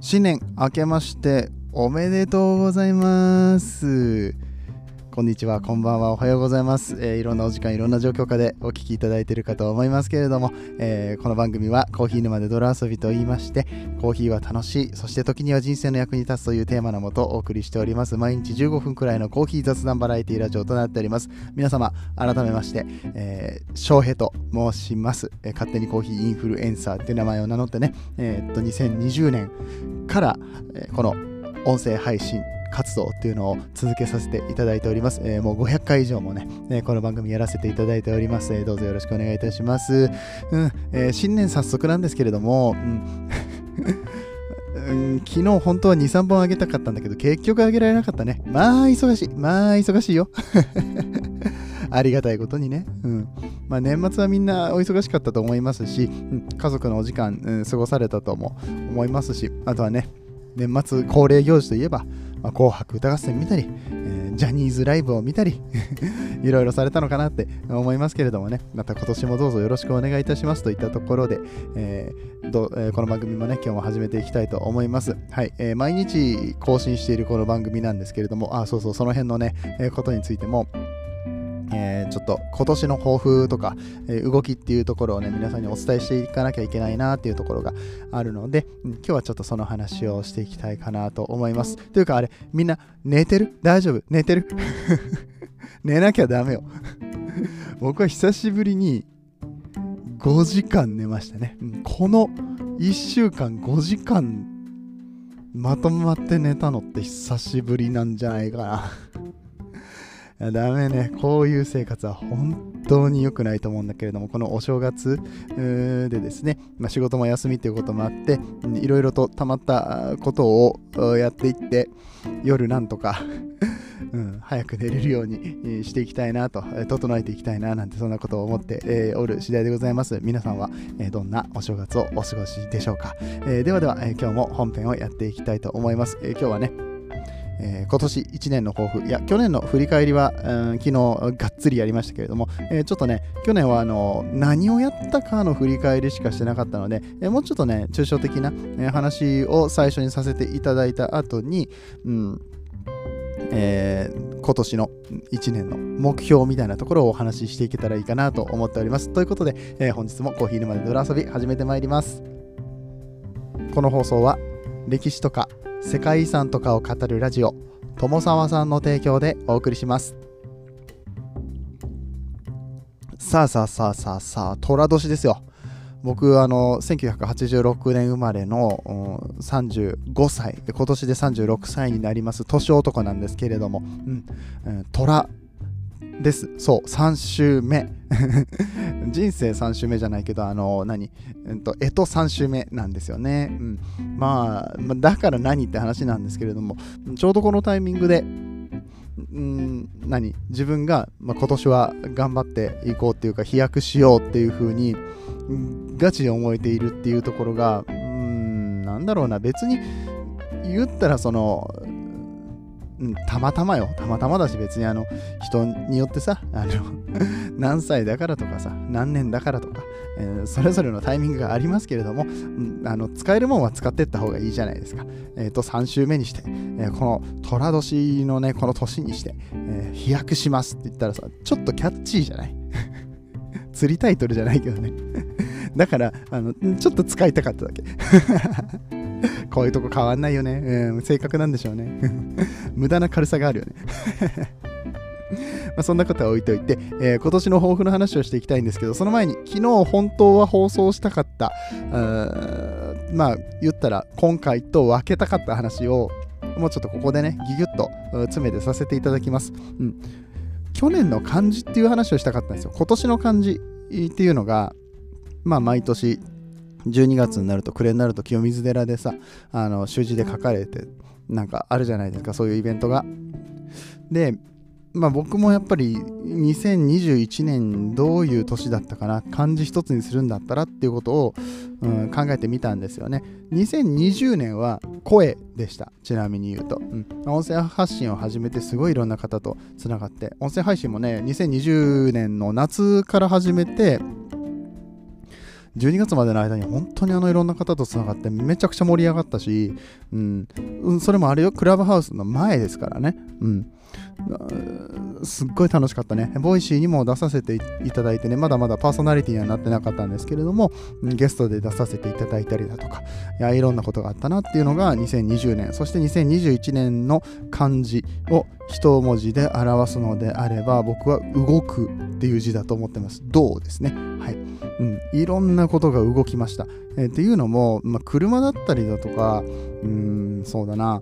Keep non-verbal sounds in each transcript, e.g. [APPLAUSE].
新年明けましておめでとうございます。こんにちは、こんばんは、おはようございます。えーいろんなお時間、いろんな状況下でお聞きいただいているかと思いますけれども、えーこの番組はコーヒー沼で泥遊びと言いまして、コーヒーは楽しい、そして時には人生の役に立つというテーマのもとお送りしております。毎日15分くらいのコーヒー雑談バラエティラジオとなっております。皆様、改めまして、えー、翔平と申します、えー勝手にコーヒーインフルエンサーっていう名前を名乗ってね、えーっと、2020年から、えこの音声配信活動っていうのを続けさせていただいております。えーもう500回以上もね、えーこの番組やらせていただいております。えーどうぞよろしくお願いいたします。うんえー新年早速なんですけれども、うん [LAUGHS] うん昨日本当は2、3本あげたかったんだけど、結局あげられなかったね。まあ忙しい。まあ忙しいよ。[LAUGHS] ありがたいことにね。うん。まあ年末はみんなお忙しかったと思いますし、うん家族のお時間、うん過ごされたとも思いますし、あとはね、年末恒例行事といえば、まあ、紅白歌合戦見たり、えージャニーズライブを見たり、[LAUGHS] いろいろされたのかなって思いますけれどもね、また今年もどうぞよろしくお願いいたしますといったところで、えーどえーこの番組もね、今日も始めていきたいと思います。はい、えー毎日更新しているこの番組なんですけれども、あ、そうそう、その辺のね、えーことについても、えーちょっと今年の抱負とか、えー動きっていうところをね皆さんにお伝えしていかなきゃいけないなっていうところがあるので、うん今日はちょっとその話をしていきたいかなと思います。というかあれみんな寝てる？大丈夫？寝てる？[LAUGHS] 寝なきゃダメよ。[LAUGHS] 僕は久しぶりに5時間寝ましたね、うんこの1週間5時間まとまって寝たのって久しぶりなんじゃないかなダメね。こういう生活は本当に良くないと思うんだけれども、このお正月でですね、まあ、仕事も休みということもあって、いろいろと溜まったことをやっていって、夜なんとか、[LAUGHS] うん、早く寝れるようにしていきたいなと、整えていきたいななんてそんなことを思って、えおる次第でございます。皆さんは、えどんなお正月をお過ごしでしょうか。えではでは、え今日も本編をやっていきたいと思います。え今日はね、えー今年1年の抱負いや去年の振り返りは、うん昨日がっつりやりましたけれども、えーちょっとね去年はあの何をやったかの振り返りしかしてなかったので、えーもうちょっとね抽象的な、え話を最初にさせていただいた後に、うんえー今年の1年の目標みたいなところをお話ししていけたらいいかなと思っております。ということで、えー本日もコーヒー沼で泥遊び始めてまいります。この放送は歴史とか世界遺産とかを語るラジオ友沢さんの提供でお送りします。さあさあさあさあさあ寅年ですよ。僕あの1986年生まれの35歳。今年で36歳になります。年男なんですけれども、うん。うん、虎。です。そう3週目。[LAUGHS] 人生3週目じゃないけどあの何、うんと、干支3週目なんですよね、うん、まあだから何って話なんですけれどもちょうどこのタイミングでうん何？自分が、まあ、今年は頑張っていこうっていうか飛躍しようっていう風にうんガチで思えているっていうところがうんなんだろうな。別に言ったらそのたまたまよ。たまたまだし別にあの人によってさあの [LAUGHS] 何歳だからとかさ何年だからとか、えーそれぞれのタイミングがありますけれども、うんあの使えるもんは使っていった方がいいじゃないですか。えっ、と3週目にして、えーこの寅年のねこの年にして、え飛躍しますって言ったらさちょっとキャッチーじゃない？[LAUGHS] 釣りタイトルじゃないけどね。[LAUGHS] だからあのちょっと使いたかっただけ。[LAUGHS] こういうとこ変わんないよね、うん、性格なんでしょうね。[LAUGHS] 無駄な軽さがあるよね。[LAUGHS] まそんなことは置いといて、えー今年の抱負の話をしていきたいんですけどその前に昨日本当は放送したかったうまあ言ったら今回と分けたかった話をもうちょっとここでねギュギュッと詰めてさせていただきます、うん、去年の漢字っていう話をしたかったんですよ。今年の漢字っていうのがまあ毎年12月になると暮れになると清水寺でさあの習字で書かれてなんかあるじゃないですかそういうイベントが。でまあ僕もやっぱり2021年どういう年だったかな漢字一つにするんだったらっていうことを、うん考えてみたんですよね。2020年は声でしたちなみに言うと、うん、音声発信を始めてすごいいろんな方とつながって。音声配信もね2020年の夏から始めて12月までの間に本当にあのいろんな方とつながってめちゃくちゃ盛り上がったし、うん、それもあれよ、クラブハウスの前ですからね。うんすっごい楽しかったね。ボイシーにも出させていただいてね、まだまだパーソナリティにはなってなかったんですけれども、ゲストで出させていただいたりだとか、いやいろんなことがあったなっていうのが2020年、そして2021年の漢字を一文字で表すのであれば、僕は動くっていう字だと思ってます。どうですね。はい。うん、いろんなことが動きました。えー、っていうのも、まあ、車だったりだとか、うん、そうだな、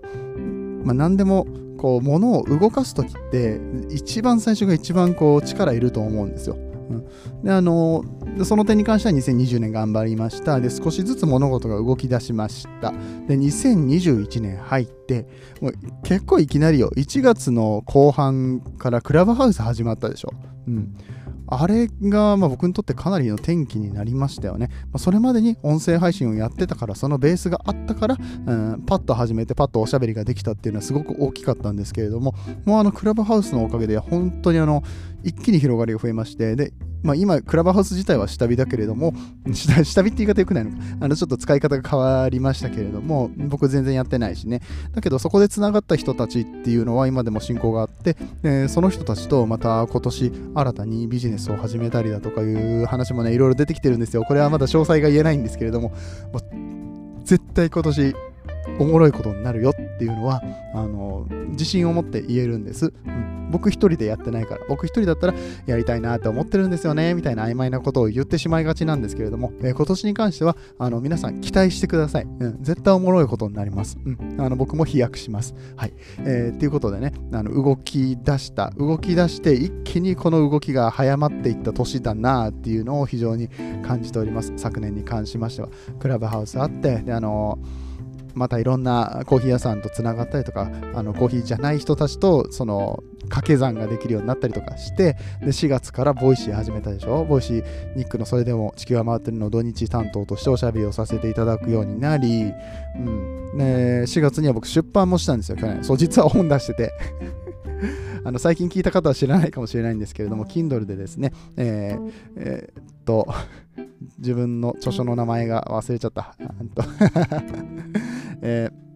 まあ、何でもこう物を動かす時って一番最初が一番こう力いると思うんですよ。うん、であのその点に関しては2020年頑張りました。で少しずつ物事が動き出しました。で2021年入ってもう結構いきなりよ。1月の後半からクラブハウス始まったでしょ、うん、あれがま僕にとってかなりの転機になりましたよね。まあ、それまでに音声配信をやってたから、そのベースがあったから、うん、パッと始めて、パッとおしゃべりができたっていうのはすごく大きかったんですけれども、もうあのクラブハウスのおかげで、本当にあの、一気に広がりが増えまして、で、まあ、今、クラブハウス自体は下火だけれども、下下火って言い方よくないのか、あのちょっと使い方が変わりましたけれども、僕全然やってないしね。だけど、そこでつながった人たちっていうのは今でも親交があって、でその人たちとまた今年新たにビジネスを始めたりだとかいう話もね、いろいろ出てきてるんですよ。これはまだ詳細が言えないんですけれども、も絶対今年おもろいことになるよっていうのはあの自信を持って言えるんです、うん、僕一人でやってないから僕一人だったらやりたいなって思ってるんですよねみたいな曖昧なことを言ってしまいがちなんですけれども、えー、今年に関してはあの皆さん期待してください、うん、絶対おもろいことになります、うん、あの僕も飛躍します。はい、えー、っていうことでねあの動き出した動き出して一気にこの動きが早まっていった年だなっていうのを非常に感じております。昨年に関しましては。クラブハウスあってであのーまたいろんなコーヒー屋さんとつながったりとかあのコーヒーじゃない人たちとその掛け算ができるようになったりとかしてで4月からボイシー始めたでしょ？ボイシーニックのそれでも地球は回ってるの土日担当としておしゃべりをさせていただくようになり、うん。ね、4月には僕出版もしたんですよ去年。そう実は本出してて。[LAUGHS] あの最近聞いた方は知らないかもしれないんですけれども Kindle でですねえー、えー、っと自分の著書の名前が忘れちゃった。えー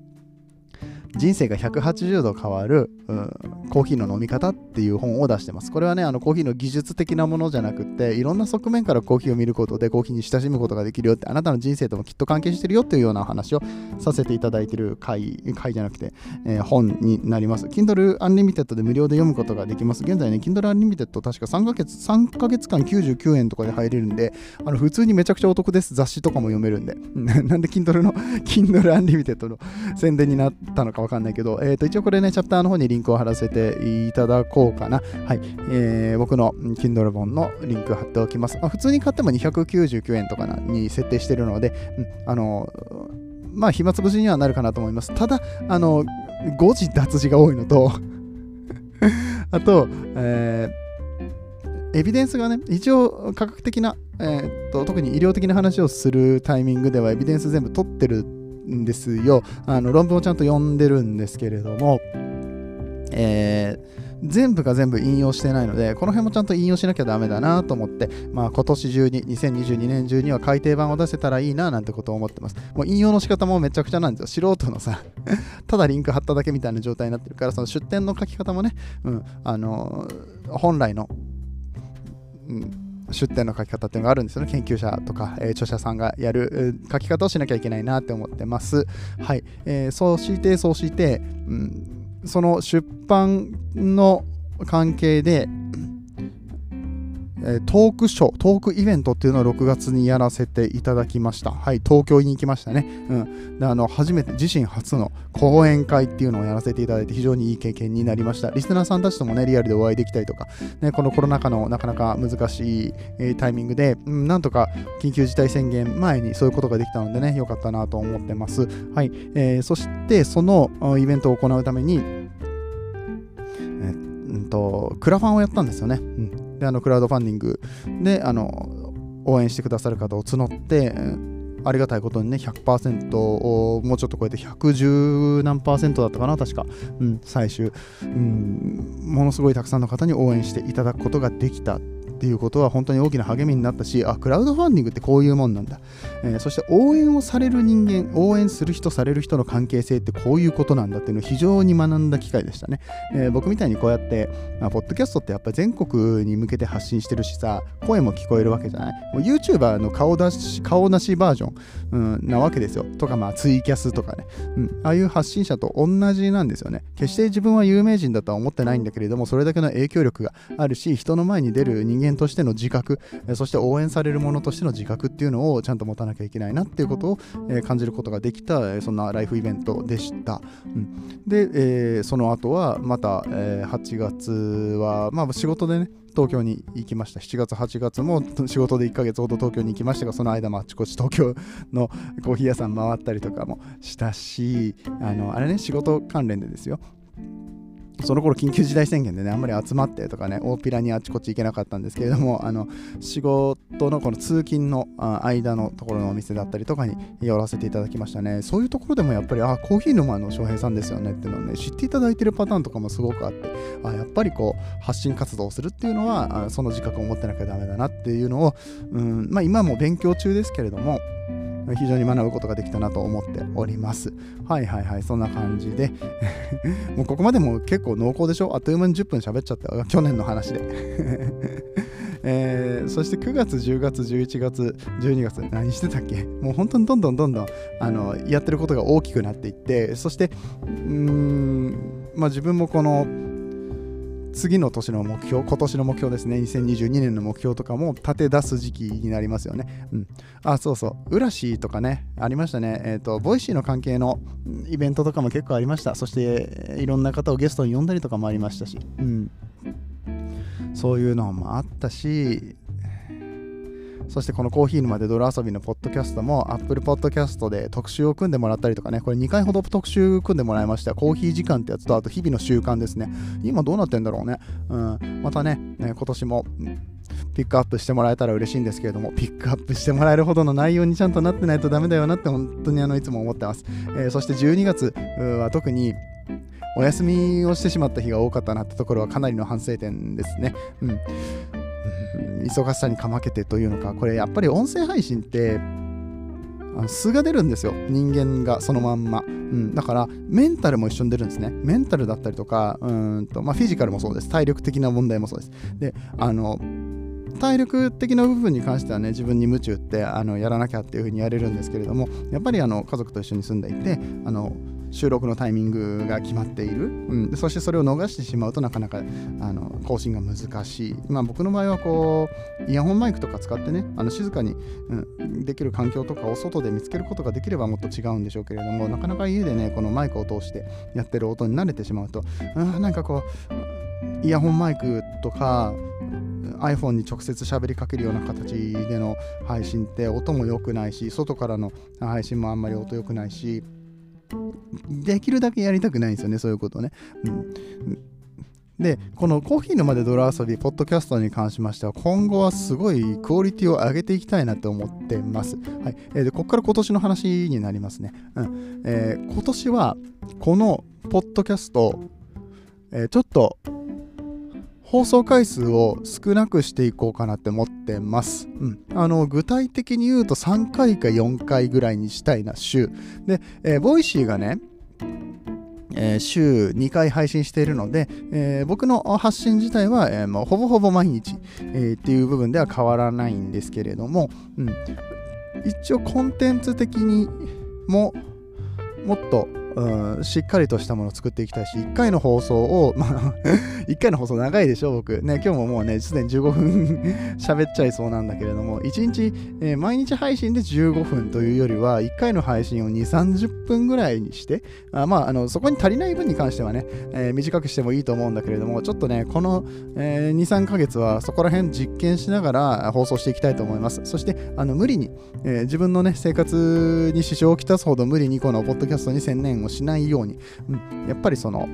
人生が180度変わる、うん、コーヒーの飲み方っていう本を出してます。これはね、あのコーヒーの技術的なものじゃなくて、いろんな側面からコーヒーを見ることでコーヒーに親しむことができるよって、あなたの人生ともきっと関係してるよっていうようなお話をさせていただいてる回、回じゃなくて、えー、本になります。Kindle Unlimited で無料で読むことができます。現在ね、Kindle Unlimited 確か3ヶ月、3ヶ月間99円とかで入れるんで、あの普通にめちゃくちゃお得です。雑誌とかも読めるんで。[LAUGHS] なんで Kindle の、Kindle Unlimited の宣伝になったのかわかんないけど、えー、と一応これね、チャプターの方にリンクを貼らせていただこうかな。はい。えー、僕の Kindle 本のリンク貼っておきます。まあ、普通に買っても299円とかに設定してるので、うん、あの、まあ、暇つぶしにはなるかなと思います。ただ、あの、誤字脱字が多いのと [LAUGHS] あと、えー、エビデンスがね、一応科学的な、えー、っと特に医療的な話をするタイミングではエビデンス全部取ってるんですよ。あの論文をちゃんと読んでるんですけれども、えー全部が全部引用してないので、この辺もちゃんと引用しなきゃダメだなと思って、まあ今年中に、2022年中には改訂版を出せたらいいななんてことを思ってます。もう引用の仕方もめちゃくちゃなんですよ。素人のさ [LAUGHS] ただリンク貼っただけみたいな状態になってるから、その出典の書き方もね、うん、あの本来の、うん出典の書き方っていうのがあるんですよね。研究者とか、えー、著者さんがやる書き方をしなきゃいけないなって思ってます。はい。えー、そうして、そうして、うん、その出版の関係で、トークショー、トークイベントっていうのを6月にやらせていただきました。はい、東京に行きましたね。うん。で、あの、初めて、自身初の講演会っていうのをやらせていただいて、非常にいい経験になりました。リスナーさんたちともね、リアルでお会いできたりとか、ね、このコロナ禍のなかなか難しい、えー、タイミングで、うん、なんとか緊急事態宣言前にそういうことができたのでね、よかったなと思ってます。はい。えー、そして、そのイベントを行うために、えー、うんと、クラファンをやったんですよね。うんであのクラウドファンディングであの応援してくださる方を募ってありがたいことにね100%をもうちょっと超えて110何パーセントだったかな確か、うん、最終、うん、ものすごいたくさんの方に応援していただくことができた。っていうことは本当に大きな励みになったしあクラウドファンディングってこういうもんなんだ、えー、そして応援をされる人間応援する人される人の関係性ってこういうことなんだっていうのを非常に学んだ機会でしたね、えー、僕みたいにこうやって、まあ、ポッドキャストってやっぱり全国に向けて発信してるしさ声も聞こえるわけじゃない？もう YouTuber の顔出し顔なしバージョン、うん、なわけですよ。とかまあツイキャスとかね、うん、ああいう発信者と同じなんですよね。決して自分は有名人だとは思ってないんだけれどもそれだけの影響力があるし人の前に出る人間としての自覚そして応援されるものとしての自覚っていうのをちゃんと持たなきゃいけないなっていうことを、え感じることができたそんなライフイベントでした、うん、で、えー、その後はまた、えー、8月はまあ仕事でね東京に行きました。7月8月も仕事で1ヶ月ほど東京に行きましたがその間もあちこち東京のコーヒー屋さん回ったりとかもしたしあのあれね仕事関連でですよその頃緊急事態宣言でねあんまり集まってとかね大っぴらにあちこち行けなかったんですけれどもあの仕事のこの通勤の間のところのお店だったりとかに寄らせていただきましたね。そういうところでもやっぱりあコーヒー沼の翔平さんですよねっていうのをね知っていただいてるパターンとかもすごくあってあやっぱりこう発信活動をするっていうのはその自覚を持ってなきゃダメだなっていうのを、うんまあ、今も勉強中ですけれども非常に学ぶことができたなと思っております。はいはいはい、そんな感じで。[LAUGHS] もうここまでも結構濃厚でしょ？あっという間に10分喋っちゃった去年の話で。[LAUGHS] えー、そして9月、10月、11月、12月、何してたっけ？もう本当にどんどんどんどんあのやってることが大きくなっていって、そして、うーん、まあ自分もこの、次の年の目標、今年の目標ですね、2022年の目標とかも立て出す時期になりますよね。うん。あ、そうそう、ウラシーとかね、ありましたね。えっ、ー、と、ボイシーの関係のイベントとかも結構ありました。そして、いろんな方をゲストに呼んだりとかもありましたし、うん。そういうのもあったし、そしてこのコーヒー沼で泥遊びのポッドキャストも Apple Podcast で特集を組んでもらったりとかね、これ2回ほど特集組んでもらいました。コーヒー時間ってやつと、あと日々の習慣ですね。今どうなってんだろうね。うん、またね、ね今年もピックアップしてもらえたら嬉しいんですけれども、ピックアップしてもらえるほどの内容にちゃんとなってないとダメだよなって本当にあのいつも思ってます。えー、そして12月は特にお休みをしてしまった日が多かったなってところはかなりの反省点ですね。うん忙しさにかまけてというのかこれやっぱり音声配信ってあの素が出るんですよ。人間がそのまんま、うん、だからメンタルも一緒に出るんですね。メンタルだったりとかうんと、まあ、フィジカルもそうです。体力的な問題もそうです。であの体力的な部分に関してはね自分に夢中ってあのやらなきゃっていうふうにやれるんですけれどもやっぱりあの家族と一緒に住んでいてあの収録のタイミングが決まっている、うん、そしてそれを逃してしまうとなかなかあの更新が難しい、まあ、僕の場合はこうイヤホンマイクとか使ってねあの静かに、うん、できる環境とかを外で見つけることができればもっと違うんでしょうけれどもなかなか家でねこのマイクを通してやってる音に慣れてしまうと、うん、なんかこうイヤホンマイクとか iPhone に直接喋りかけるような形での配信って音も良くないし外からの配信もあんまり音良くないしできるだけやりたくないんですよね、そういうことね。うんで、このコーヒーのまで泥遊び、ポッドキャストに関しましては、今後はすごいクオリティを上げていきたいなと思ってます。はい。えー、で、ここから今年の話になりますね。うん。えー、今年は、このポッドキャスト、えー、ちょっと放送回数を少なくしていこうかなって思ってます。うん、あの具体的に言うと3回か4回ぐらいにしたいな週。で、えー、ボイシーがね、えー、週2回配信しているので、えー、僕の発信自体は、えー、もうほぼほぼ毎日、えっていう部分では変わらないんですけれども、うん、一応コンテンツ的にももっとうん、しっかりとしたものを作っていきたいし、1回の放送を、まあ [LAUGHS] 1回の放送長いでしょ、僕。ね、今日ももうね、すでに15分 [LAUGHS] 喋っちゃいそうなんだけれども、1日、えー、毎日配信で15分というよりは、1回の配信を2、30分ぐらいにして、あまあ、あの、そこに足りない分に関してはね、えー、短くしてもいいと思うんだけれども、ちょっとね、この、えー、2、3ヶ月はそこら辺実験しながら放送していきたいと思います。そして、あの、無理に、え自分のね、生活に支障をきたすほど無理にこのポッドキャストに専念をしないように、うん、やっぱりその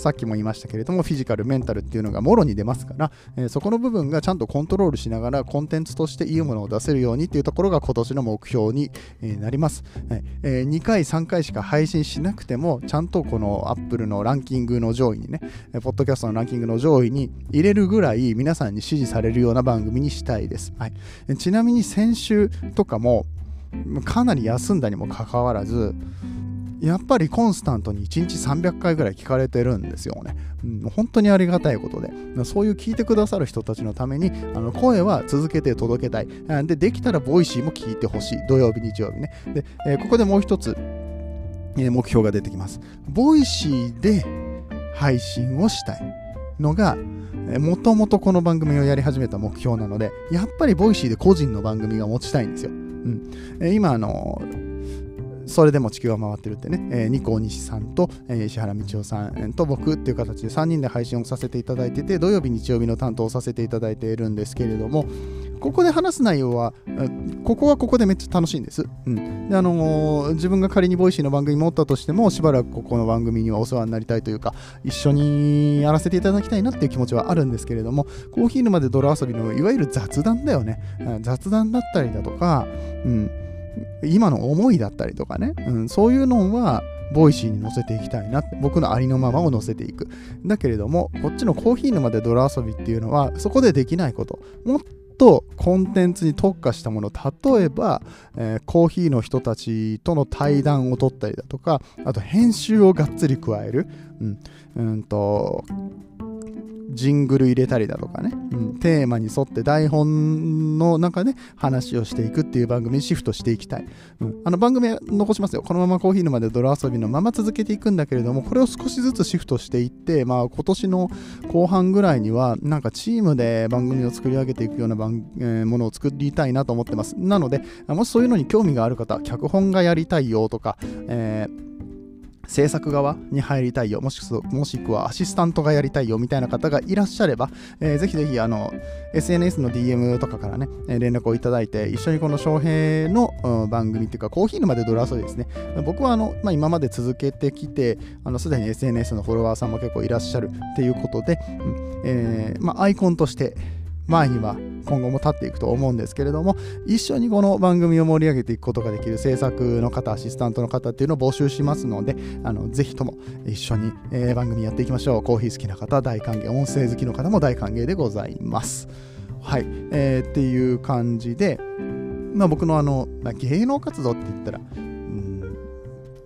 さっきも言いましたけれどもフィジカルメンタルっていうのがもろに出ますから、えー、そこの部分がちゃんとコントロールしながらコンテンツとしていいものを出せるようにっていうところが今年の目標にえなります、はい。えー、2回3回しか配信しなくてもちゃんとこの Apple のランキングの上位にねポッドキャストのランキングの上位に入れるぐらい皆さんに支持されるような番組にしたいです、はい、ちなみに先週とかもかなり休んだにもかかわらずやっぱりコンスタントに1日300回ぐらい聞かれてるんですよね。うん、本当にありがたいことで、そういう聞いてくださる人たちのために、あの声は続けて届けたい。で、できたらボイシーも聞いてほしい。土曜日、日曜日ね。で、えー、ここでもう一つ、えー、目標が出てきます。ボイシーで配信をしたいのが、もともとこの番組をやり始めた目標なので、やっぱりボイシーで個人の番組が持ちたいんですよ。うん今あのそれでも地球は回ってるってね、えー、ニコ西さんと、えー、石原道夫さんと僕っていう形で3人で配信をさせていただいてて、土曜日、日曜日の担当をさせていただいているんですけれども、ここで話す内容は、ここはここでめっちゃ楽しいんです。うん、であのー、自分が仮にボイシーの番組持ったとしても、しばらくここの番組にはお世話になりたいというか、一緒にやらせていただきたいなっていう気持ちはあるんですけれども、コーヒー沼で泥遊びのいわゆる雑談だよね。雑談だったりだとか、うん今の思いだったりとかね、うん、そういうのはボイシーに載せていきたいな。僕のありのままを載せていく。だけれどもこっちのコーヒー沼で泥遊びっていうのはそこでできないこと。もっとコンテンツに特化したもの。例えば、えー、コーヒーの人たちとの対談を取ったりだとかあと編集をがっつり加える、うん、うんとジングル入れたりだとかね、うん、テーマに沿って台本の中で話をしていくっていう番組にシフトしていきたい。うん、あの番組は残しますよ。このままコーヒー沼で泥遊びのまま続けていくんだけれども、これを少しずつシフトしていって、まあ今年の後半ぐらいには、なんかチームで番組を作り上げていくような番、えー、ものを作りたいなと思ってます。なので、もしそういうのに興味がある方、脚本がやりたいよとか、えー制作側に入りたいよ、もしもしくはアシスタントがやりたいよみたいな方がいらっしゃれば、えー、ぜひぜひあの SNS の DM とかからね、連絡をいただいて、一緒にこの翔平の、うん、番組っていうか、コーヒー沼でドラ遊びですね。僕はあの、まあ、今まで続けてきて、すでに SNS のフォロワーさんも結構いらっしゃるっていうことで、うんえーまあ、アイコンとして前には今後も立っていくと思うんですけれども一緒にこの番組を盛り上げていくことができる制作の方アシスタントの方っていうのを募集しますのであのぜひとも一緒に、えー、番組やっていきましょう。コーヒー好きな方大歓迎音声好きの方も大歓迎でございます。はい、えー、っていう感じでまあ僕のあの、まあ、芸能活動って言ったら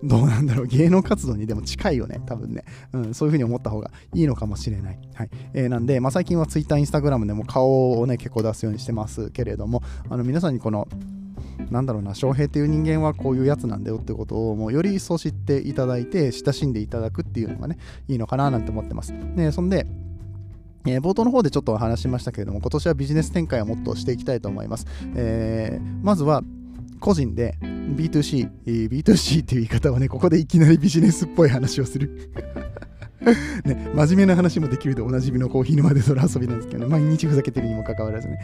どうなんだろう、芸能活動にでも近いよね、多分ね。うん、そういうふうに思った方がいいのかもしれない。はい。えー、なんで、まあ、最近は Twitter、Instagram でも顔をね、結構出すようにしてますけれども、あの皆さんにこの、なんだろうな、翔平っていう人間はこういうやつなんだよってことをもうより一層知っていただいて、親しんでいただくっていうのがね、いいのかななんて思ってます。で、そんで、えー、冒頭の方でちょっと話しましたけれども、今年はビジネス展開をもっとしていきたいと思います。えー、まずは、個人で B2C、B2C っていう言い方はね、ここでいきなりビジネスっぽい話をする。ね、真面目な話もできるでおなじみのコーヒー沼で空遊びなんですけどね、毎日ふざけてるにもかかわらずね。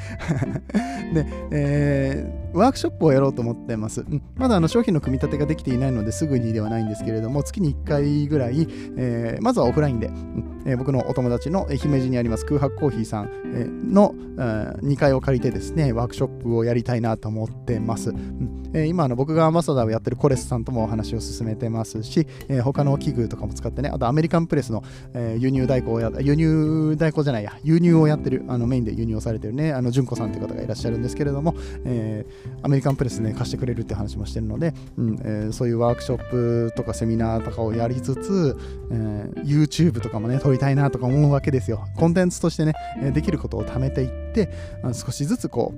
[LAUGHS] で、えー、ワークショップをやろうと思ってます。うん、まだあの商品の組み立てができていないのですぐにではないんですけれども、月に1回ぐらい、えー、まずはオフラインで、うんえー、僕のお友達の姫路にあります空白コーヒーさんの、えー、2階を借りてですね、ワークショップをやりたいなと思ってます。うんえー、今僕がアンバサダーをやってるコレスさんともお話を進めてますし、えー、他の器具とかも使ってね、あとアメリカンプレスの、えー、輸入代行をや、輸入代行じゃないや、輸入をやってる、あのメインで輸入をされてるね、あの、純子さんという方がいらっしゃるんですけれども、えー、アメリカンプレスね、貸してくれるって話もしてるので、うんえー、そういうワークショップとかセミナーとかをやりつつ、えー、YouTube とかもね、撮りたいなとか思うわけですよ。コンテンツとしてね、できることを貯めていって、少しずつこ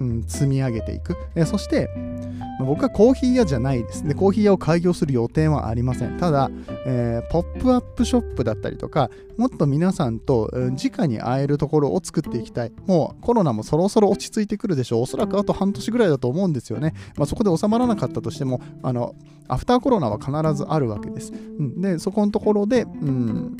う、うん、積み上げていく。えそして、僕はコーヒー屋じゃないですね。コーヒー屋を開業する予定はありません。ただ、えー、ポップアップショップだったりとか、もっと皆さんと直に会えるところを作っていきたい。もうコロナもそろそろ落ち着いてくるでしょう。おそらくあと半年ぐらいだと思うんですよね。まあ、そこで収まらなかったとしても、あの、アフターコロナは必ずあるわけです。うん、で、そこのところで、うん、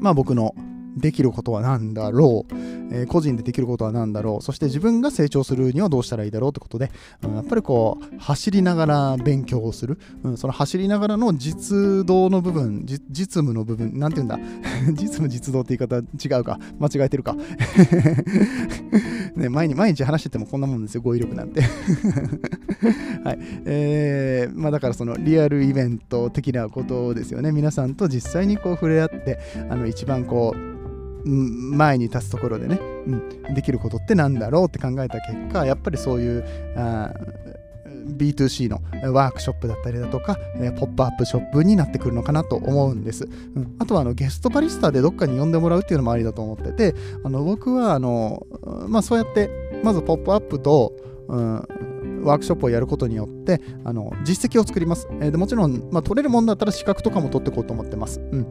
まあ僕のできることは何だろう、えー、個人でできることは何だろう。そして自分が成長するにはどうしたらいいだろうってことで、うん、やっぱりこう走りながら勉強をする、うん、その走りながらの実動の部分実務の部分なんて言うんだ？[LAUGHS] 実務実動って言い方違うか。間違えてるか。[LAUGHS] ね毎日毎日話しててもこんなもんですよ。語彙力なんて。[LAUGHS] はい。えー、まあだからそのリアルイベント的なことですよね。皆さんと実際にこう触れ合ってあの一番こう前に立つところでね、うん、できることってなんだろうって考えた結果やっぱりそういうあ B2C のワークショップだったりだとか、ポップアップショップになってくるのかなと思うんです。うん、あとはあのゲストバリスタでどっかに呼んでもらうっていうのもありだと思ってて、あの僕はあの、まあ、そうやってまずポップアップと、うん、ワークショップをやることによってあの実績を作ります、えー、でもちろん、まあ、取れるもんだったら資格とかも取っていこうと思ってます、うん、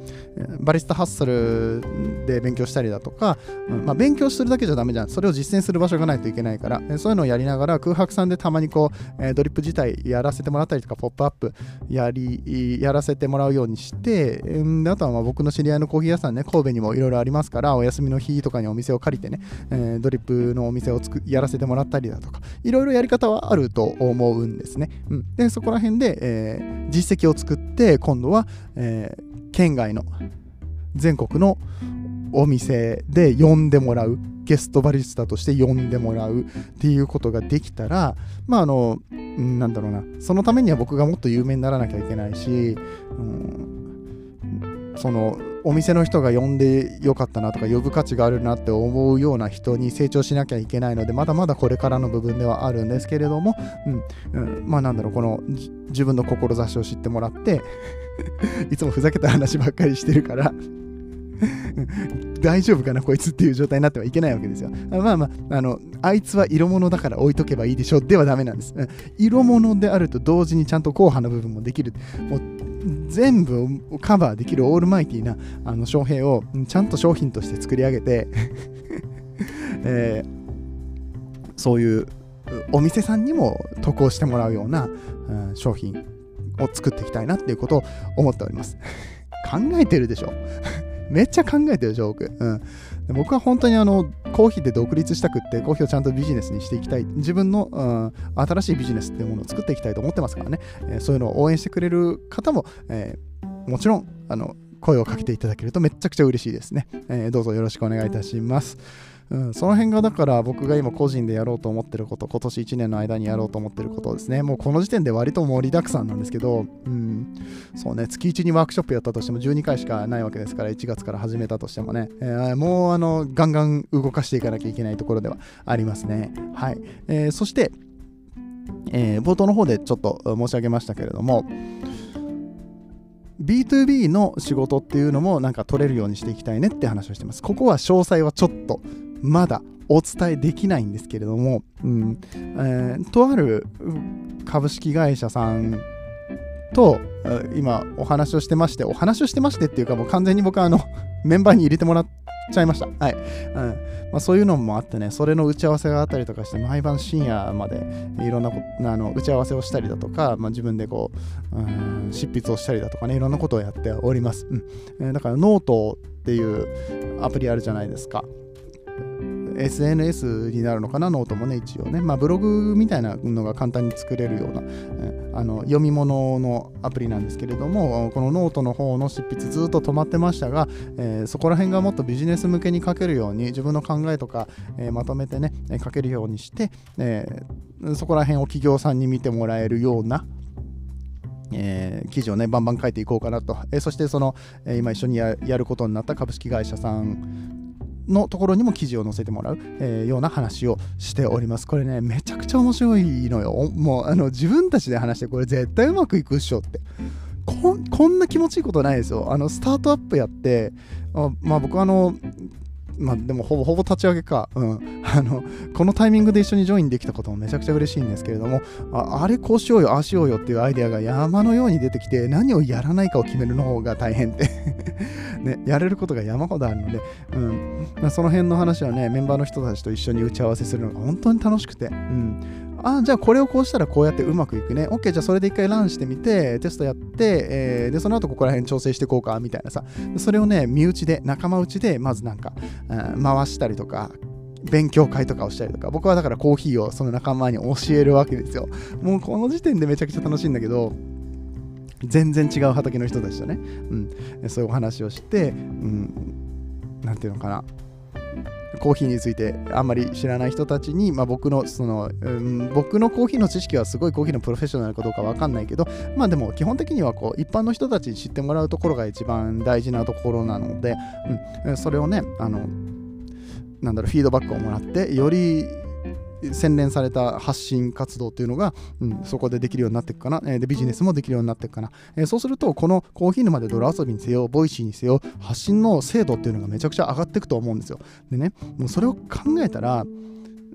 バリスタハッスルで勉強したりだとか、うん。まあ、勉強するだけじゃダメじゃん。それを実践する場所がないといけないから、えー、そういうのをやりながら空白さんでたまにこう、えー、ドリップ自体やらせてもらったりとかポップアップやりやらせてもらうようにして、えー、であとはまあ僕の知り合いのコーヒー屋さんね神戸にもいろいろありますからお休みの日とかにお店を借りてね、えー、ドリップのお店をつくやらせてもらったりだとかいろいろやり方はあると思うんですね。ね。うん、でそこら辺で、えー、実績を作って今度は、えー、県外の全国のお店で呼んでもらうゲストバリスタとして呼んでもらうっていうことができたらまああのなんだろうな。そのためには僕がもっと有名にならなきゃいけないし、うん、そのお店の人が呼んでよかったなとか呼ぶ価値があるなって思うような人に成長しなきゃいけないのでまだまだこれからの部分ではあるんですけれども、うん、うん、まあなんだろうこの自分の志を知ってもらって [LAUGHS] いつもふざけた話ばっかりしてるから [LAUGHS] 大丈夫かなこいつっていう状態になってはいけないわけですよ。まあまあ、あの、あいつは色物だから置いとけばいいでしょではダメなんです。色物であると同時にちゃんと硬派な部分もできる。もう全部をカバーできるオールマイティーなあの商品をちゃんと商品として作り上げて [LAUGHS] えー、そういうお店さんにも渡航してもらうような、うん、商品を作っていきたいなっていうことを思っております。[LAUGHS] 考えてるでしょ？[LAUGHS] めっちゃ考えてるでしょ、僕。うん、僕は本当にあのコーヒーで独立したくってコーヒーをちゃんとビジネスにしていきたい。自分の、うん、新しいビジネスっていうものを作っていきたいと思ってますからね、えー、そういうのを応援してくれる方も、えー、もちろんあの声をかけていただけるとめちゃくちゃ嬉しいですね、えー、どうぞよろしくお願いいたします。うん、その辺がだから僕が今個人でやろうと思ってること、今年1年の間にやろうと思ってることですね。もうこの時点で割と盛りだくさんなんですけど、うん、そうね、月1にワークショップやったとしても12回しかないわけですから、1月から始めたとしてもね、えー、もうあのガンガン動かしていかなきゃいけないところではありますね。はい。えー、そして、えー、冒頭の方でちょっと申し上げましたけれども、B2B の仕事っていうのもなんか取れるようにしていきたいねって話をしてます。ここは詳細はちょっとまだお伝えできないんですけれども、うんえー、とある株式会社さんと今お話をしてましてお話をしてましてっていうかもう完全に僕はあの [LAUGHS] メンバーに入れてもらっちゃいました。はい。うんまあ、そういうのもあってね、それの打ち合わせがあったりとかして、毎晩深夜までいろんなあの打ち合わせをしたりだとか、まあ、自分でこう、うん、執筆をしたりだとかね、いろんなことをやっております。うんえー、だからノートっていうアプリあるじゃないですか。SNS になるのかな、ノートもね、一応ね。まあ、ブログみたいなのが簡単に作れるような、えあの読み物のアプリなんですけれども、このノートの方の執筆ずっと止まってましたが、えー、そこら辺がもっとビジネス向けに書けるように、自分の考えとか、えー、まとめてね、書けるようにして、えー、そこら辺を企業さんに見てもらえるような、えー、記事をね、バンバン書いていこうかなと。えー、そしてその、えー、今一緒にやることになった株式会社さんのところにも記事を載せてもらう、えー、ような話をしております。これね、めちゃくちゃ面白いのよ。もうあの自分たちで話して、これ絶対うまくいくっしょってこ。こんな気持ちいいことないですよ。あのスタートアップやって、あまあ僕あのまあでもほぼほぼ立ち上げか、うん、[LAUGHS] あのこのタイミングで一緒にジョインできたこともめちゃくちゃ嬉しいんですけれどもああれこうしようよああしようよっていうアイデアが山のように出てきて何をやらないかを決めるの方が大変って。[LAUGHS] ね、やれることが山ほどあるので、うん。まあ、その辺の話はねメンバーの人たちと一緒に打ち合わせするのが本当に楽しくて、うん、あじゃあこれをこうしたらこうやってうまくいくね。OK じゃあそれで一回ランしてみてテストやって、えー、でその後ここら辺調整していこうかみたいなさ。それをね身内で仲間内でまずなんか、うん、回したりとか勉強会とかをしたりとか。僕はだからコーヒーをその仲間に教えるわけですよ。もうこの時点でめちゃくちゃ楽しいんだけど全然違う畑の人たちとね、うん、そういうお話をして、うん、なんていうのかな。コーヒーについてあんまり知らない人たちに、まあ、僕のその、うん、僕のコーヒーの知識はすごいコーヒーのプロフェッショナルかどうかわかんないけど、まあでも基本的にはこう一般の人たちに知ってもらうところが一番大事なところなので、うん、それをね、あの、なんだろう、フィードバックをもらって、より洗練された発信活動っていうのが、うん、そこでできるようになっていくかな、えー、でビジネスもできるようになっていくかな、えー、そうするとこのコーヒー沼で泥遊びにせよボイシーにせよ発信の精度っていうのがめちゃくちゃ上がっていくと思うんですよ。でねもうそれを考えたら、う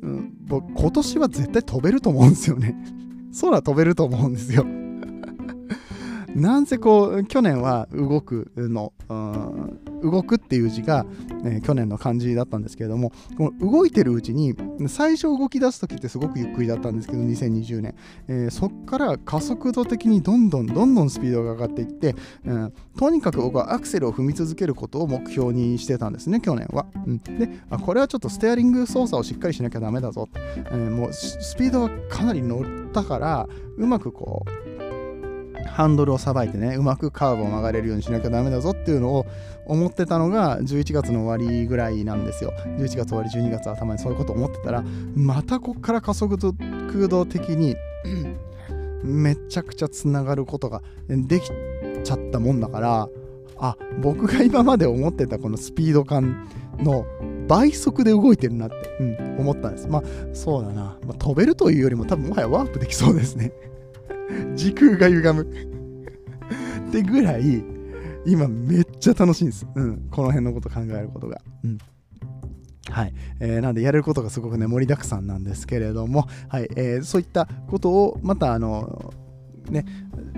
ん、僕今年は絶対飛べると思うんですよね。[LAUGHS] 空飛べると思うんですよ。なんせこう去年は動くの、うん、動くっていう字が、え、去年の漢字だったんですけれどもこの動いてるうちに最初動き出す時ってすごくゆっくりだったんですけど2020年、えー、そっから加速度的にどんどんどんどんスピードが上がっていって、うん、とにかく僕はアクセルを踏み続けることを目標にしてたんですね去年は、うん、であこれはちょっとステアリング操作をしっかりしなきゃダメだぞ、えー、もうスピードがかなり乗ったからうまくこうハンドルをさばいてねうまくカーブを曲がれるようにしなきゃダメだぞっていうのを思ってたのが11月の終わりぐらいなんですよ11月終わり12月頭にそういうこと思ってたらまたこっから加速度的にめちゃくちゃつながることができちゃったもんだからあ僕が今まで思ってたこのスピード感の倍速で動いてるなって、うん、思ったんです。まあそうだな、まあ、飛べるというよりも多分もはやワープできそうですね。[LAUGHS] 時空が歪む。ってぐらい今めっちゃ楽しいんです、うん、この辺のこと考えることが、うん。はい、えー、なんでやれることがすごくね盛りだくさんなんですけれども、はい。えー、そういったことをまたあのね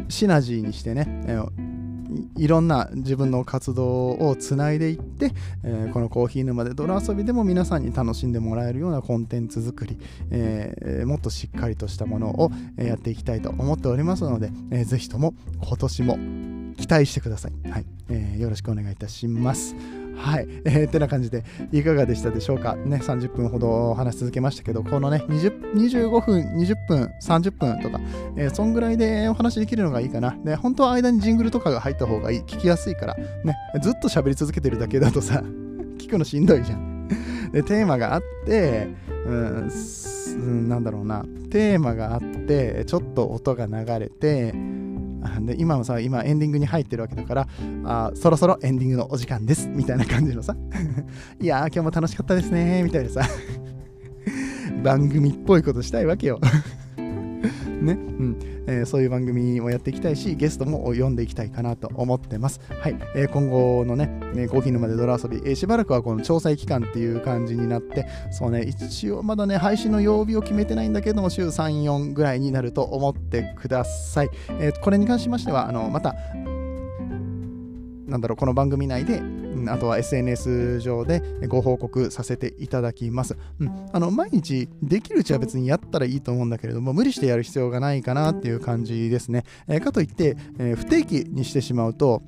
シナジーにしてね、えーいろんな自分の活動をつないでいって、えー、このコーヒー沼で泥遊びでも皆さんに楽しんでもらえるようなコンテンツ作り、えー、もっとしっかりとしたものをやっていきたいと思っておりますので、えー、ぜひとも今年も期待してください。はいえー、よろしくお願いいたします。はい。えー、てな感じで、いかがでしたでしょうか？ね、30分ほど話し続けましたけど、このね、20 25分、20分、30分とか、えー、そんぐらいでお話できるのがいいかな。で、本当は間にジングルとかが入った方がいい。聞きやすいから。ね、ずっと喋り続けてるだけだとさ、[LAUGHS] 聞くのしんどいじゃん。で、テーマがあって、うん、なんだろうな、テーマがあって、ちょっと音が流れて、[LAUGHS] で今もさ今エンディングに入ってるわけだからあそろそろエンディングのお時間ですみたいな感じのさ。[LAUGHS] いやー今日も楽しかったですねみたいなさ。[LAUGHS] 番組っぽいことしたいわけよ。[LAUGHS] ね、うんえー、そういう番組もやっていきたいし、ゲストも呼んでいきたいかなと思ってます。はい、えー、今後のね、ねコーヒー沼で泥遊び、えー、しばらくはこの調査期間っていう感じになって、そうね、一応まだね、配信の曜日を決めてないんだけども、週3、4ぐらいになると思ってください。えー、これに関しましては、あのまた、なんだろう、この番組内で、あとは SNS 上でご報告させていただきます。うん、あの毎日できるうちは別にやったらいいと思うんだけれども、無理してやる必要がないかなっていう感じですね。えー、かといって、えー、不定期にしてしまうと、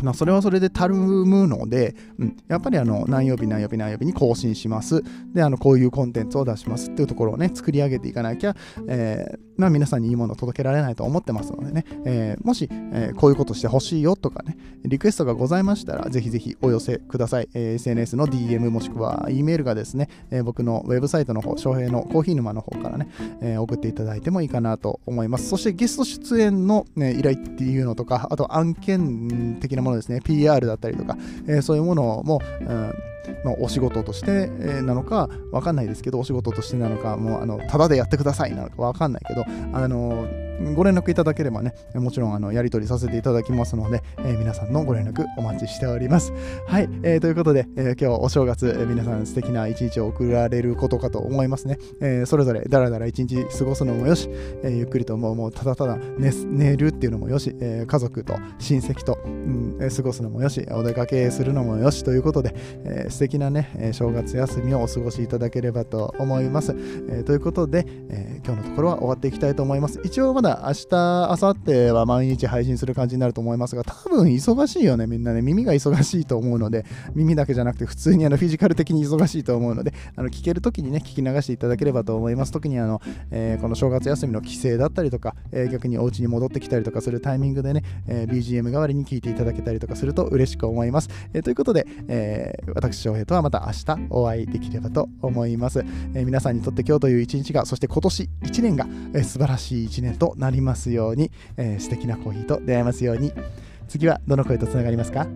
まあ、それはそれでたるむので、うん、やっぱりあの何曜日何曜日何曜日に更新します。で、あのこういうコンテンツを出しますっていうところをね、作り上げていかなきゃ、えー、まあ、皆さんにいいものを届けられないと思ってますのでね、えー、もし、えー、こういうことしてほしいよとかね、リクエストがございましたら、ぜひぜひお寄せください。え SNS の DM もしくは E メールがですね、え僕のウェブサイトの方、翔平のコーヒー沼の方からね、え送っていただいてもいいかなと思います。そしてゲスト出演の、ね、依頼っていうのとか、あと案件的なものですね、PR だったりとか、え、そういうものも、うんまあ、お仕事としてなのか分かんないですけど、お仕事としてなのか、もうあのただでやってくださいなのか分かんないけど、あのご連絡いただければね、もちろんあのやり取りさせていただきますので、えー、皆さんのご連絡お待ちしております。はい、えー、ということで、えー、今日お正月、え、皆さん素敵な一日を送られることかと思いますね。え、それぞれだらだら一日過ごすのもよし、え、ゆっくりともうもうただただ寝るっていうのもよし、え、家族と親戚と、うん、過ごすのもよし、お出かけするのもよしということで、えー、素敵なね、正月休みをお過ごしいただければと思います。え、ということで、え、今日のところは終わっていきたいと思います。一応まだ明日、明後日は毎日配信する感じになると思いますが、多分忙しいよね、みんなね。耳が忙しいと思うので、耳だけじゃなくて普通にあのフィジカル的に忙しいと思うので、あの聞けるときにね、聞き流していただければと思います。特にあの、えー、この正月休みの帰省だったりとか、えー、逆にお家に戻ってきたりとかするタイミングでね、えー、BGM 代わりに聞いていただけたりとかすると嬉しく思います。えー、ということで、えー、私、翔平とはまた明日お会いできればと思います。え、皆さんにとって今日という一日が、そして今年1年が、え、素晴らしい1年となりますように、えー、素敵なコーヒーと出会えますように。次はどの声とつながりますか？